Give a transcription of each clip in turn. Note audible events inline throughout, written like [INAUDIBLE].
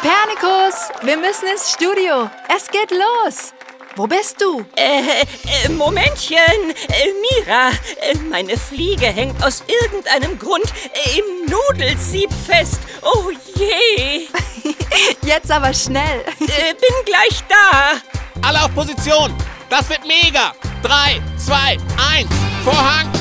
Kopernikus, wir müssen ins Studio. Es geht los. Wo bist du? Äh, äh Momentchen. Äh, Mira, äh, meine Fliege hängt aus irgendeinem Grund äh, im Nudelsieb fest. Oh je. [LAUGHS] Jetzt aber schnell. Äh, bin gleich da. Alle auf Position. Das wird mega. Drei, zwei, eins. Vorhang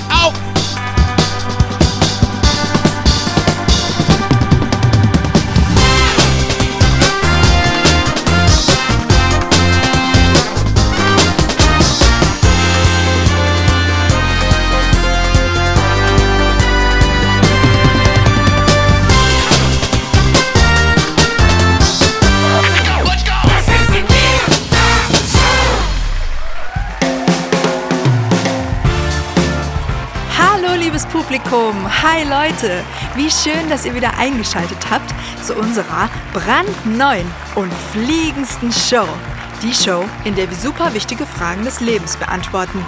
Publikum. Hi Leute, wie schön, dass ihr wieder eingeschaltet habt zu unserer brandneuen und fliegendsten Show. Die Show, in der wir super wichtige Fragen des Lebens beantworten.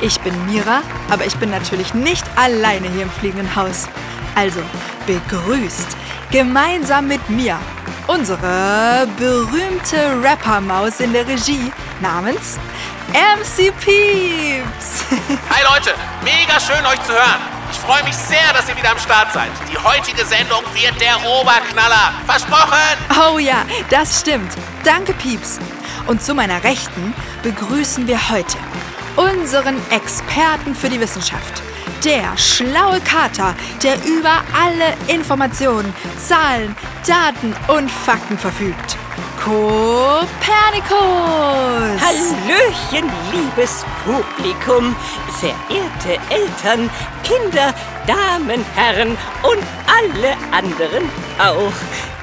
Ich bin Mira, aber ich bin natürlich nicht alleine hier im fliegenden Haus. Also begrüßt gemeinsam mit mir unsere berühmte Rappermaus in der Regie namens MC Peeps. [LAUGHS] Hi Leute, mega schön euch zu hören. Ich freue mich sehr, dass ihr wieder am Start seid. Die heutige Sendung wird der Oberknaller. Versprochen! Oh ja, das stimmt. Danke, Pieps. Und zu meiner Rechten begrüßen wir heute unseren Experten für die Wissenschaft. Der schlaue Kater, der über alle Informationen, Zahlen, Daten und Fakten verfügt. Kopernikus! Hallöchen, liebes Publikum, verehrte Eltern, Kinder, Damen, Herren und alle anderen auch.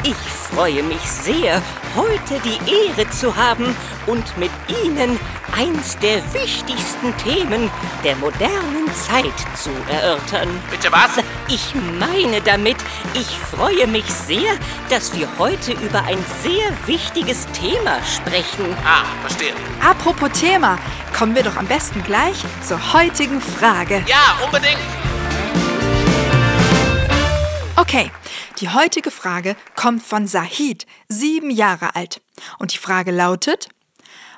Ich freue mich sehr, heute die Ehre zu haben und mit Ihnen eins der wichtigsten Themen der modernen Zeit zu erörtern. Bitte was? Ich meine damit, ich freue mich sehr, dass wir heute über ein sehr wichtiges Thema sprechen. Ah, verstehe. Apropos Thema, kommen wir doch am besten gleich zur heutigen Frage. Ja, unbedingt. Okay, die heutige Frage kommt von Sahid, sieben Jahre alt. Und die Frage lautet,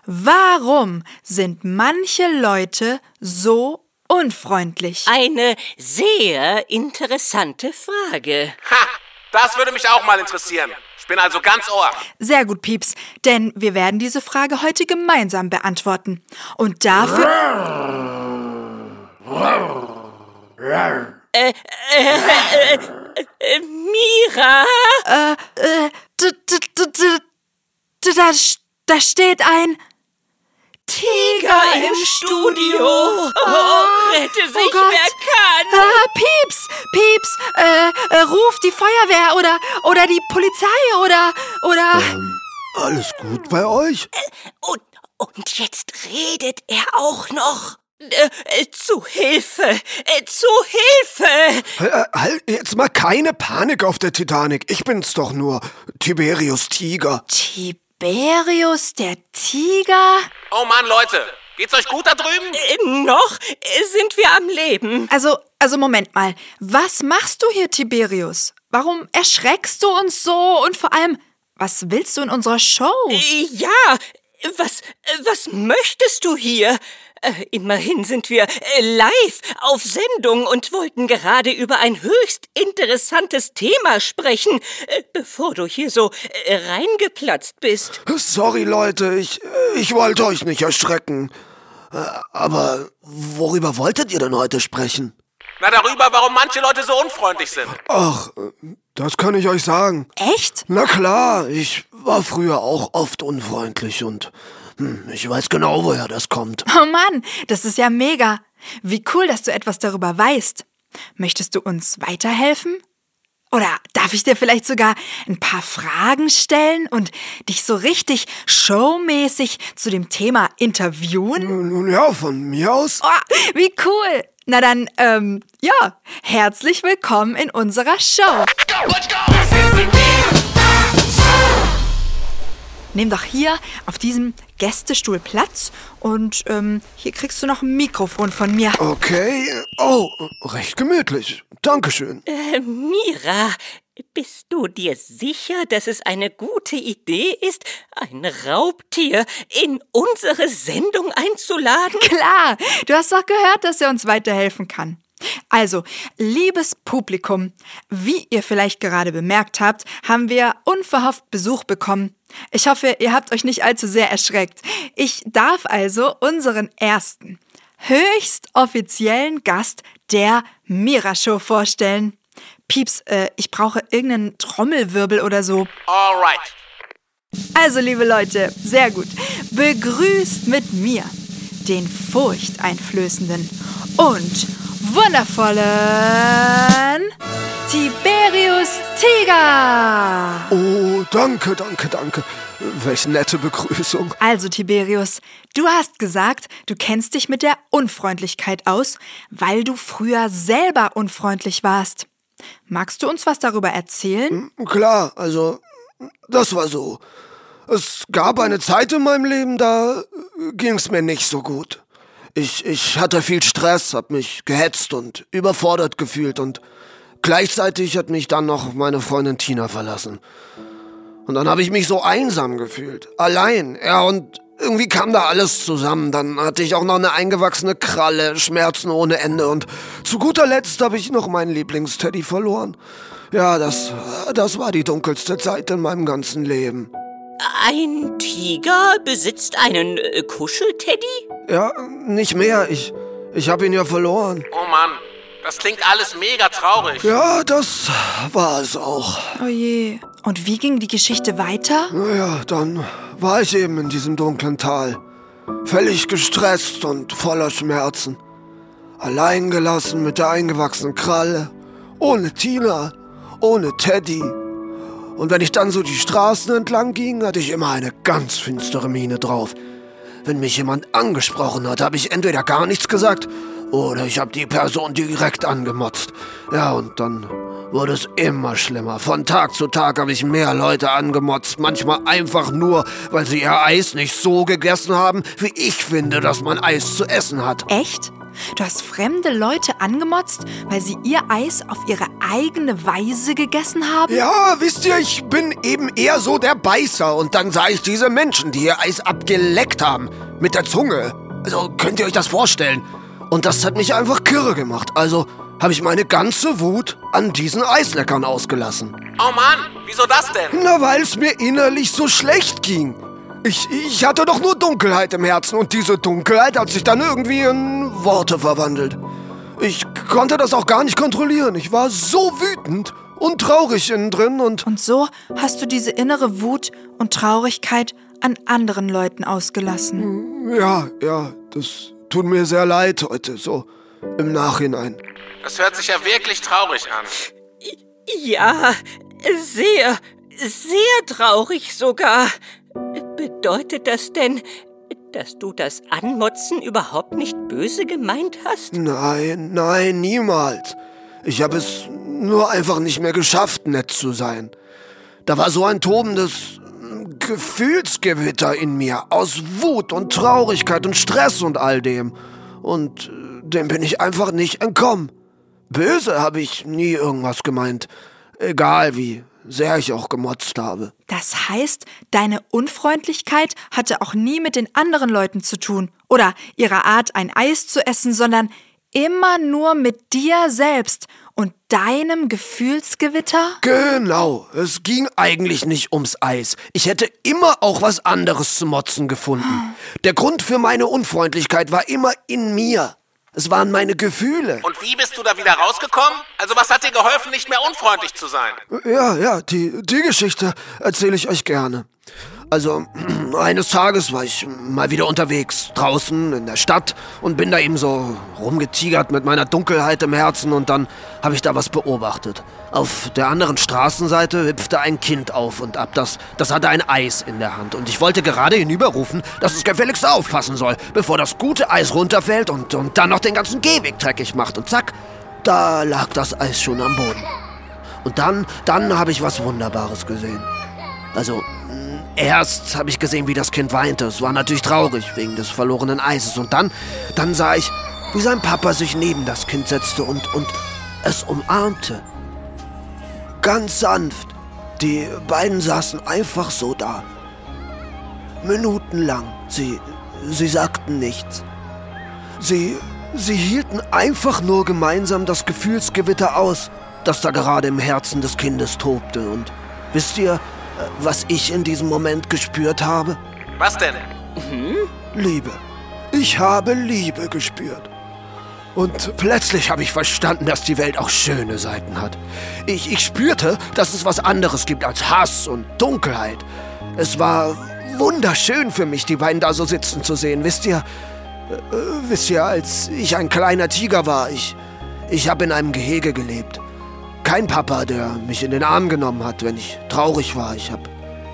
warum sind manche Leute so unfreundlich? Eine sehr interessante Frage. Ha, das würde mich auch mal interessieren. Ich bin also ganz ohr. Sehr gut, Pieps, denn wir werden diese Frage heute gemeinsam beantworten. Und dafür... Äh, äh, äh, äh, Mira? Äh, äh, da, da steht ein Tiger im Studio. Oh, rette sich, wer kann. Ah, Pieps, Pieps, äh, äh, ruf die Feuerwehr oder, oder die Polizei oder, oder... Ähm, alles gut bei euch? Und, und jetzt redet er auch noch. Äh, äh, zu Hilfe! Äh, zu Hilfe! Halt jetzt mal keine Panik auf der Titanic. Ich bin's doch nur. Tiberius Tiger. Tiberius der Tiger? Oh Mann, Leute. Geht's euch gut da drüben? Äh, noch sind wir am Leben. Also, also Moment mal. Was machst du hier, Tiberius? Warum erschreckst du uns so? Und vor allem, was willst du in unserer Show? Ja, was, was möchtest du hier? Äh, immerhin sind wir äh, live auf Sendung und wollten gerade über ein höchst interessantes Thema sprechen, äh, bevor du hier so reingeplatzt bist. Sorry, Leute, ich, ich wollte euch nicht erschrecken. Aber worüber wolltet ihr denn heute sprechen? Na, darüber, warum manche Leute so unfreundlich sind. Ach, das kann ich euch sagen. Echt? Na klar, ich war früher auch oft unfreundlich und hm, ich weiß genau, woher das kommt. Oh Mann, das ist ja mega. Wie cool, dass du etwas darüber weißt. Möchtest du uns weiterhelfen? Oder darf ich dir vielleicht sogar ein paar Fragen stellen und dich so richtig showmäßig zu dem Thema interviewen? Nun ja, von mir aus. Oh, wie cool. Na dann, ähm, ja, herzlich willkommen in unserer Show. Let's go, let's go. Nimm doch hier auf diesem Gästestuhl Platz und ähm, hier kriegst du noch ein Mikrofon von mir. Okay. Oh, recht gemütlich. Dankeschön. Äh, Mira, Bist du dir sicher, dass es eine gute Idee ist, ein Raubtier in unsere Sendung einzuladen? Klar, du hast doch gehört, dass er uns weiterhelfen kann. Also, liebes Publikum, wie ihr vielleicht gerade bemerkt habt, haben wir unverhofft Besuch bekommen. Ich hoffe, ihr habt euch nicht allzu sehr erschreckt. Ich darf also unseren ersten, höchst offiziellen Gast der Mira Show vorstellen. Pieps, äh, ich brauche irgendeinen Trommelwirbel oder so. Alright. Also, liebe Leute, sehr gut. Begrüßt mit mir den furchteinflößenden und wundervollen Tiberius Tiger. Oh, danke, danke, danke. Welch nette Begrüßung. Also, Tiberius, du hast gesagt, du kennst dich mit der Unfreundlichkeit aus, weil du früher selber unfreundlich warst. Magst du uns was darüber erzählen? Klar, also, das war so. Es gab eine Zeit in meinem Leben, da ging's mir nicht so gut. Ich, ich hatte viel Stress, hab mich gehetzt und überfordert gefühlt und gleichzeitig hat mich dann noch meine Freundin Tina verlassen. Und dann habe ich mich so einsam gefühlt. Allein. Ja, und irgendwie kam da alles zusammen. Dann hatte ich auch noch eine eingewachsene Kralle, Schmerzen ohne Ende und zu guter Letzt habe ich noch meinen Lieblingsteddy verloren. Ja, das, das war die dunkelste Zeit in meinem ganzen Leben. Ein Tiger besitzt einen äh, Kuschelteddy? Ja, nicht mehr. Ich, ich habe ihn ja verloren. Oh Mann, das klingt alles mega traurig. Ja, das war es auch. Oh je. Und wie ging die Geschichte weiter? Naja, dann war ich eben in diesem dunklen Tal. Völlig gestresst und voller Schmerzen. Allein gelassen mit der eingewachsenen Kralle. Ohne Tina. Ohne Teddy. Und wenn ich dann so die Straßen entlang ging, hatte ich immer eine ganz finstere Miene drauf. Wenn mich jemand angesprochen hat, habe ich entweder gar nichts gesagt oder ich habe die Person direkt angemotzt. Ja, und dann wurde es immer schlimmer. Von Tag zu Tag habe ich mehr Leute angemotzt. Manchmal einfach nur, weil sie ihr Eis nicht so gegessen haben, wie ich finde, dass man Eis zu essen hat. Echt? Du hast fremde Leute angemotzt, weil sie ihr Eis auf ihre eigene Weise gegessen haben? Ja, wisst ihr, ich bin eben eher so der Beißer. Und dann sah ich diese Menschen, die ihr Eis abgeleckt haben. Mit der Zunge. Also könnt ihr euch das vorstellen? Und das hat mich einfach kirre gemacht. Also habe ich meine ganze Wut an diesen Eisleckern ausgelassen. Oh Mann, wieso das denn? Na, weil es mir innerlich so schlecht ging. Ich, ich hatte doch nur Dunkelheit im Herzen und diese Dunkelheit hat sich dann irgendwie in Worte verwandelt. Ich konnte das auch gar nicht kontrollieren. Ich war so wütend und traurig innen drin und Und so hast du diese innere Wut und Traurigkeit an anderen Leuten ausgelassen. ja, ja, das tut mir sehr leid heute, so im Nachhinein. Das hört sich ja wirklich traurig an. Ja, sehr, sehr traurig sogar. Bedeutet das denn, dass du das Anmotzen überhaupt nicht böse gemeint hast? Nein, nein, niemals. Ich habe es nur einfach nicht mehr geschafft, nett zu sein. Da war so ein tobendes Gefühlsgewitter in mir, aus Wut und Traurigkeit und Stress und all dem. Und äh, dem bin ich einfach nicht entkommen. Böse habe ich nie irgendwas gemeint. Egal wie sehr ich auch gemotzt habe. Das heißt, deine Unfreundlichkeit hatte auch nie mit den anderen Leuten zu tun oder ihrer Art, ein Eis zu essen, sondern immer nur mit dir selbst und deinem Gefühlsgewitter? Genau, es ging eigentlich nicht ums Eis. Ich hätte immer auch was anderes zu motzen gefunden. Der Grund für meine Unfreundlichkeit war immer in mir. Es waren meine Gefühle. Und wie bist du da wieder rausgekommen? Also was hat dir geholfen, nicht mehr unfreundlich zu sein? Ja, ja, die, die Geschichte erzähle ich euch gerne. Also, [CLEARS THROAT] eines Tages war ich mal wieder unterwegs, draußen in der Stadt und bin da eben so rumgetigert mit meiner Dunkelheit im Herzen und dann habe ich da was beobachtet. Auf der anderen Straßenseite hüpfte ein Kind auf und ab, das, das hatte ein Eis in der Hand und ich wollte gerade hinüberrufen, dass es gefälligst aufpassen soll, bevor das gute Eis runterfällt und, und dann noch den ganzen Gehweg dreckig macht und zack, da lag das Eis schon am Boden. Und dann, dann habe ich was Wunderbares gesehen. Also, erst habe ich gesehen, wie das Kind weinte. Es war natürlich traurig wegen des verlorenen Eises. Und dann, dann sah ich, wie sein Papa sich neben das Kind setzte und, und es umarmte. ganz sanft. Die beiden saßen einfach so da. Minutenlang. Sie, sie sagten nichts. Sie, sie hielten einfach nur gemeinsam das Gefühlsgewitter aus, das da gerade im Herzen des Kindes tobte. Und wisst ihr, was ich in diesem Moment gespürt habe? Was denn? Liebe. Ich habe Liebe gespürt. Und plötzlich habe ich verstanden, dass die Welt auch schöne Seiten hat. Ich, ich spürte, dass es was anderes gibt als Hass und Dunkelheit. Es war wunderschön für mich, die beiden da so sitzen zu sehen. Wisst ihr, äh, wisst ihr, als ich ein kleiner Tiger war, ich, ich habe in einem Gehege gelebt. Kein Papa, der mich in den Arm genommen hat, wenn ich traurig war. Ich habe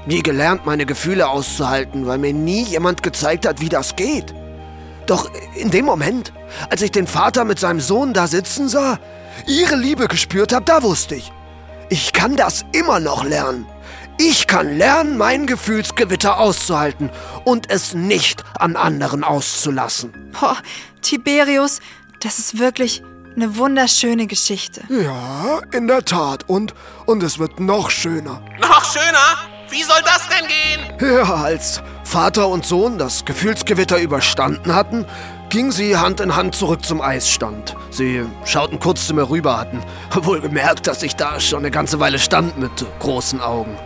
nie gelernt, meine Gefühle auszuhalten, weil mir nie jemand gezeigt hat, wie das geht. Doch in dem Moment, als ich den Vater mit seinem Sohn da sitzen sah, ihre Liebe gespürt habe, da wusste ich, ich kann das immer noch lernen. Ich kann lernen, mein Gefühlsgewitter auszuhalten und es nicht an anderen auszulassen. Boah, Tiberius, das ist wirklich eine wunderschöne Geschichte. Ja, in der Tat. Und, und es wird noch schöner. Noch schöner? Wie soll das denn gehen? Ja, als Vater und Sohn das Gefühlsgewitter überstanden hatten, gingen sie Hand in Hand zurück zum Eisstand. Sie schauten kurz zu mir rüber, hatten [LAUGHS] wohl gemerkt, dass ich da schon eine ganze Weile stand mit großen Augen.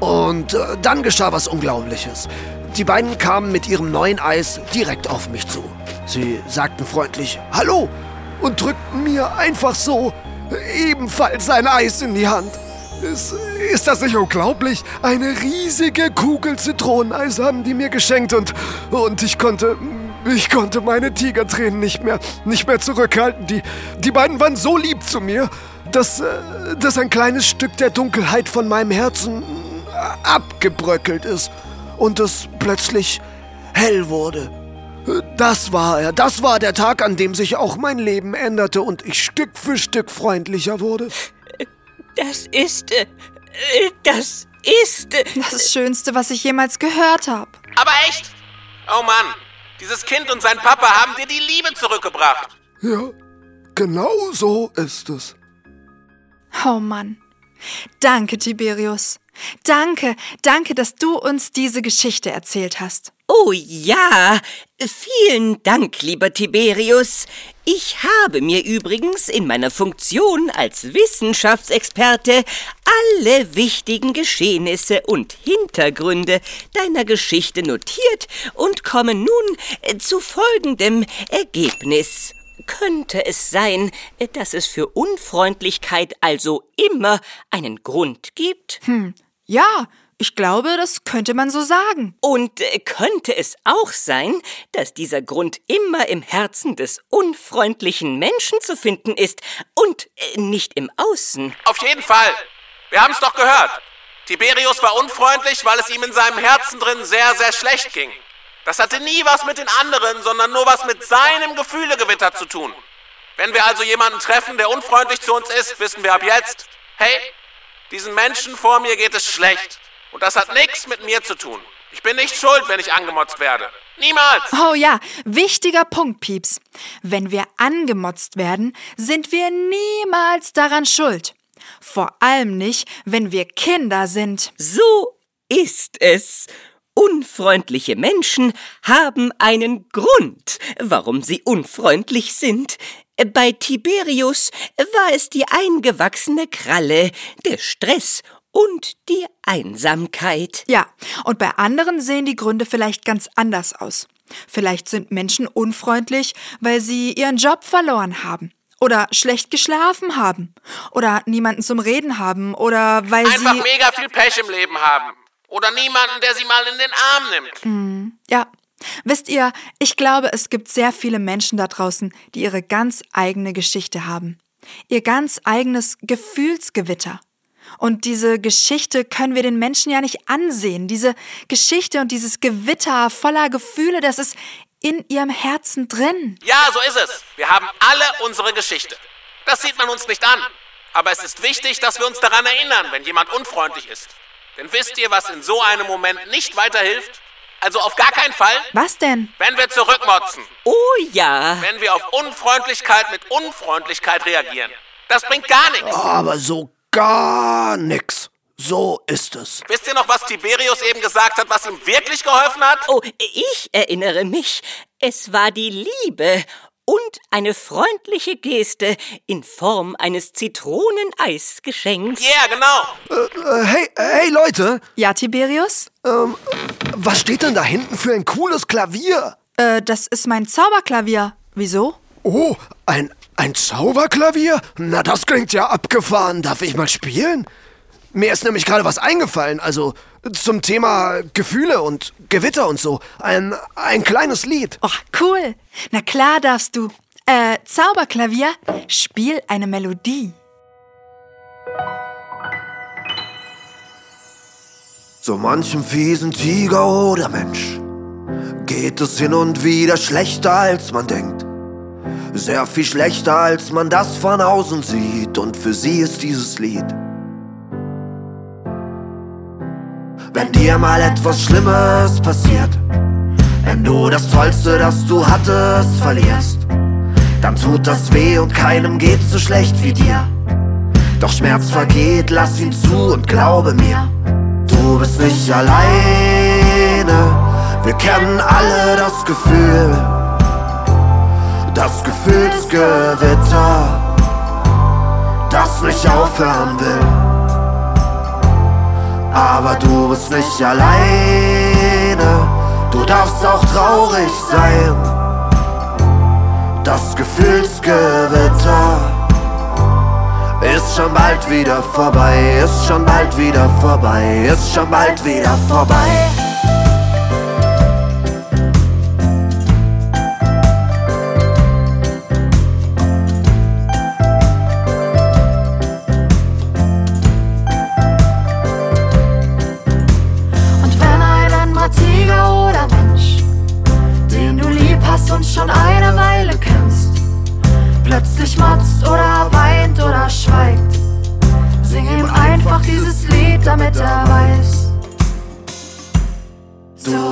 Und äh, dann geschah was Unglaubliches. Die beiden kamen mit ihrem neuen Eis direkt auf mich zu. Sie sagten freundlich Hallo und drückten mir einfach so ebenfalls ein Eis in die Hand. Ist, ist das nicht unglaublich? Eine riesige Kugel Zitroneneis haben die mir geschenkt und, und ich konnte, ich konnte meine Tigertränen nicht mehr, nicht mehr zurückhalten. Die, die beiden waren so lieb zu mir, dass, äh, dass ein kleines Stück der Dunkelheit von meinem Herzen abgebröckelt ist und es plötzlich hell wurde. Das war er, das war der Tag, an dem sich auch mein Leben änderte und ich Stück für Stück freundlicher wurde. Das ist. Äh, das ist. Äh, Das Schönste, was ich jemals gehört habe. Aber echt? Oh Mann, dieses Kind und sein Papa haben dir die Liebe zurückgebracht. Ja, genau so ist es. Oh Mann. Danke, Tiberius. Danke, danke, dass du uns diese Geschichte erzählt hast. Oh ja, vielen Dank, lieber Tiberius. Ich habe mir übrigens in meiner Funktion als Wissenschaftsexperte alle wichtigen Geschehnisse und Hintergründe deiner Geschichte notiert und komme nun äh, zu folgendem Ergebnis. Könnte es sein, äh, dass es für Unfreundlichkeit also immer einen Grund gibt? Ja, ich glaube, das könnte man so sagen. Und äh, könnte es auch sein, dass dieser Grund immer im Herzen des unfreundlichen Menschen zu finden ist und äh, nicht im Außen? Auf jeden Fall. Wir haben es doch gehört. Tiberius war unfreundlich, weil es ihm in seinem Herzen drin sehr, sehr schlecht ging. Das hatte nie was mit den anderen, sondern nur was mit seinem Gefühlegewitter zu tun. Wenn wir also jemanden treffen, der unfreundlich zu uns ist, wissen wir ab jetzt, hey, diesen Menschen vor mir geht es schlecht. Und das hat nichts mit mir zu tun. Ich bin nicht schuld, wenn ich angemotzt werde. Niemals. Oh ja, wichtiger Punkt, Pieps. Wenn wir angemotzt werden, sind wir niemals daran schuld. Vor allem nicht, wenn wir Kinder sind. So ist es. Unfreundliche Menschen haben einen Grund, warum sie unfreundlich sind. Bei Tiberius war es die eingewachsene Kralle, der Stress und die Einsamkeit. Ja, und bei anderen sehen die Gründe vielleicht ganz anders aus. Vielleicht sind Menschen unfreundlich, weil sie ihren Job verloren haben. Oder schlecht geschlafen haben. Oder niemanden zum Reden haben. Oder weil Einfach sie. mega viel Pech im Leben haben. Oder niemanden, der sie mal in den Arm nimmt. Ja. Wisst ihr, ich glaube, es gibt sehr viele Menschen da draußen, die ihre ganz eigene Geschichte haben. Ihr ganz eigenes Gefühlsgewitter. Und diese Geschichte können wir den Menschen ja nicht ansehen. Diese Geschichte und dieses Gewitter voller Gefühle, das ist in ihrem Herzen drin. Ja, so ist es. Wir haben alle unsere Geschichte. Das sieht man uns nicht an. Aber es ist wichtig, dass wir uns daran erinnern, wenn jemand unfreundlich ist. Denn wisst ihr, was in so einem Moment nicht weiterhilft? Also auf gar keinen Fall, Was denn? wenn wir zurückmotzen. Oh ja. Wenn wir auf Unfreundlichkeit mit Unfreundlichkeit reagieren. Das bringt gar nichts. Aber so gar nix. So ist es. Wisst ihr noch, was Tiberius eben gesagt hat, was ihm wirklich geholfen hat? Oh, ich erinnere mich. Es war die Liebe und eine freundliche Geste in Form eines Zitroneneisgeschenks. Ja, yeah, genau. Äh, hey, hey Leute. Ja, Tiberius? Ähm, was steht denn da hinten für ein cooles Klavier? Äh, das ist mein Zauberklavier. Wieso? Oh, ein, ein Zauberklavier? Na, das klingt ja abgefahren. Darf ich mal spielen? Mir ist nämlich gerade was eingefallen, also zum Thema Gefühle und Gewitter und so. Ein, ein kleines Lied. Oh, cool. Na klar darfst du. Äh, Zauberklavier, spiel eine Melodie. So manchem fiesen Tiger oder Mensch geht es hin und wieder schlechter als man denkt. Sehr viel schlechter als man das von außen sieht und für sie ist dieses Lied wenn dir mal etwas Schlimmes passiert. Wenn du das Tollste, das du hattest, verlierst, dann tut das weh und keinem geht's so schlecht wie dir. Doch Schmerz vergeht, lass ihn zu und glaube mir, du bist nicht alleine. Wir kennen alle das Gefühl, das Gefühlsgewitter, das nicht aufhören will aber du bist nicht alleine. Du darfst auch traurig sein. Das Gefühlsgewitter ist schon bald wieder vorbei, ist schon bald wieder vorbei, ist schon bald wieder vorbei.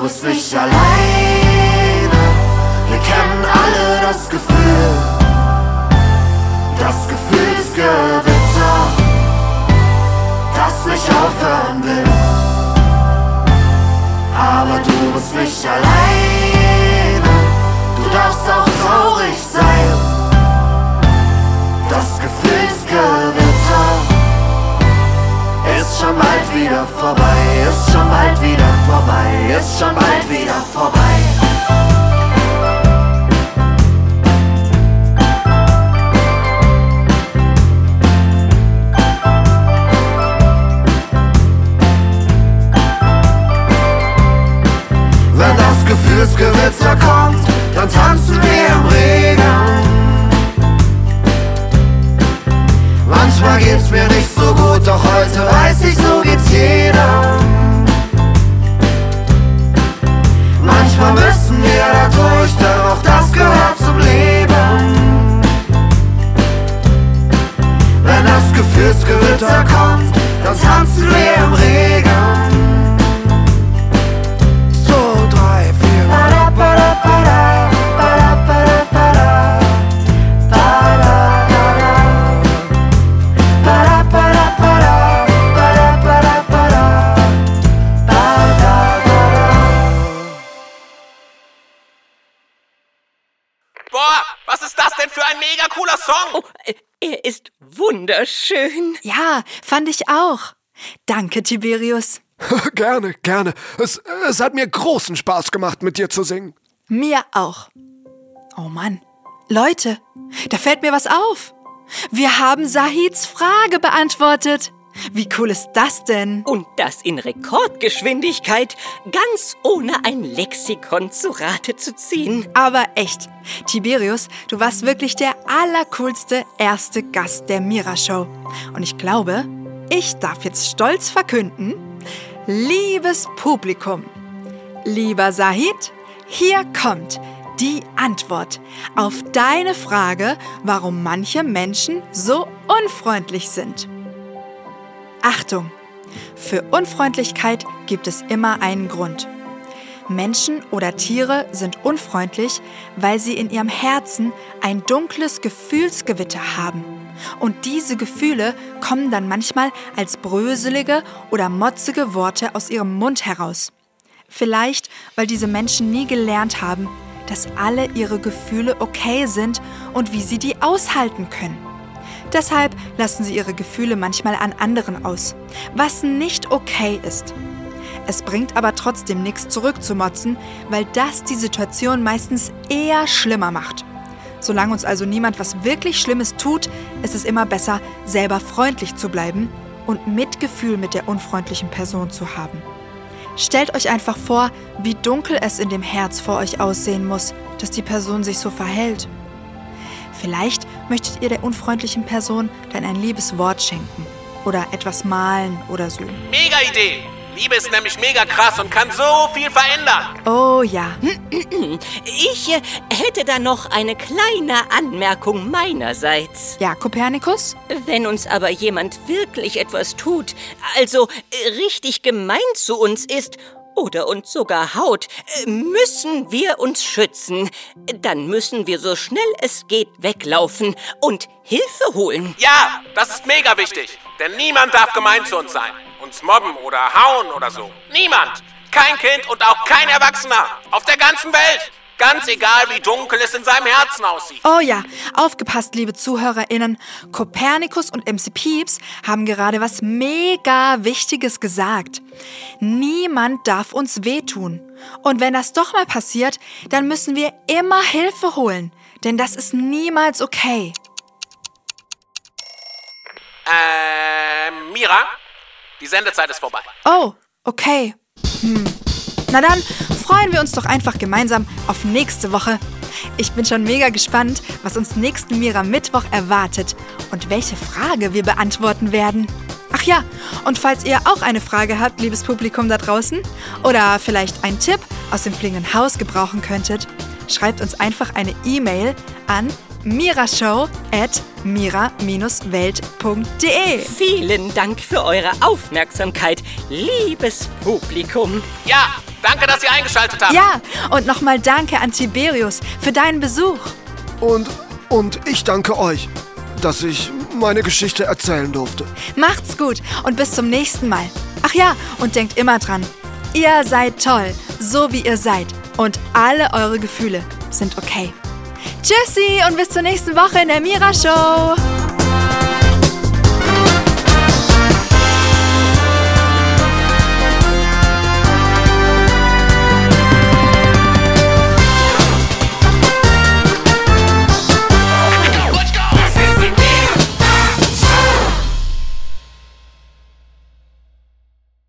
Du bist nicht alleine. Wir kennen alle das Gefühl, das Gefühlsgewitter, das nicht aufhören will. Aber du bist nicht alleine, du darfst auch traurig sein. Das Gefühlsgewitter ist schon bald wieder vorbei, ist schon bald wieder vorbei, ist schon bald wieder vorbei. Song. Oh, er ist wunderschön. Ja, fand ich auch. Danke, Tiberius. [LAUGHS] gerne, gerne. Es, es hat mir großen Spaß gemacht, mit dir zu singen. Mir auch. Oh Mann. Leute, da fällt mir was auf. Wir haben Sahids Frage beantwortet. Wie cool ist das denn? Und das in Rekordgeschwindigkeit, ganz ohne ein Lexikon zu Rate zu ziehen. Aber echt, Tiberius, du warst wirklich der allercoolste erste Gast der Mira-Show. Und ich glaube, ich darf jetzt stolz verkünden, liebes Publikum, lieber Sahid, hier kommt die Antwort auf deine Frage, warum manche Menschen so unfreundlich sind. Achtung! Für Unfreundlichkeit gibt es immer einen Grund. Menschen oder Tiere sind unfreundlich, weil sie in ihrem Herzen ein dunkles Gefühlsgewitter haben Und diese Gefühle kommen dann manchmal als bröselige oder motzige Worte aus ihrem Mund heraus. Vielleicht, weil diese Menschen nie gelernt haben, dass alle ihre Gefühle okay sind und wie sie die aushalten können. Deshalb lassen sie ihre Gefühle manchmal an anderen aus, was nicht okay ist. Es bringt aber trotzdem nichts zurückzumotzen, weil das die Situation meistens eher schlimmer macht. Solange uns also niemand was wirklich Schlimmes tut, ist es immer besser, selber freundlich zu bleiben und Mitgefühl mit der unfreundlichen Person zu haben. Stellt euch einfach vor, wie dunkel es in dem Herz vor euch aussehen muss, dass die Person sich so verhält. Vielleicht möchtet ihr der unfreundlichen Person dann ein liebes Wort schenken oder etwas malen oder so. Mega Idee! Liebe ist nämlich mega krass und kann so viel verändern. Oh ja. Ich äh, hätte da noch eine kleine Anmerkung meinerseits. Ja, Kopernikus? Wenn uns aber jemand wirklich etwas tut, also äh, richtig gemein zu uns ist oder uns sogar haut, äh, müssen wir uns schützen. Dann müssen wir so schnell es geht weglaufen und Hilfe holen. Ja, das ist mega wichtig. Denn niemand darf gemein zu uns sein. Uns mobben oder hauen oder so. Niemand. Kein Kind und auch kein Erwachsener. Auf der ganzen Welt. Ganz egal, wie dunkel es in seinem Herzen aussieht. Oh ja, aufgepasst, liebe ZuhörerInnen. Kopernikus und MC Pieps haben gerade was mega Wichtiges gesagt. Niemand darf uns wehtun. Und wenn das doch mal passiert, dann müssen wir immer Hilfe holen. Denn das ist niemals okay. Ähm, Mira, die Sendezeit ist vorbei. Oh, okay. Hm. Na dann freuen wir uns doch einfach gemeinsam auf nächste Woche. Ich bin schon mega gespannt, was uns nächsten Mira Mittwoch erwartet und welche Frage wir beantworten werden. Ach ja, und falls ihr auch eine Frage habt, liebes Publikum da draußen, oder vielleicht einen Tipp aus dem fliegenden Haus gebrauchen könntet, schreibt uns einfach eine E-Mail an mirashow at mira-welt.de. Vielen Dank für eure Aufmerksamkeit, liebes Publikum. Ja, danke, dass ihr eingeschaltet habt. Ja, und nochmal danke an Tiberius für deinen Besuch. Und, und ich danke euch, dass ich meine Geschichte erzählen durfte. Macht's gut und bis zum nächsten Mal. Ach ja, und denkt immer dran, ihr seid toll, so wie ihr seid. Und alle eure Gefühle sind okay. Tschüssi und bis zur nächsten Woche in der Mira Show.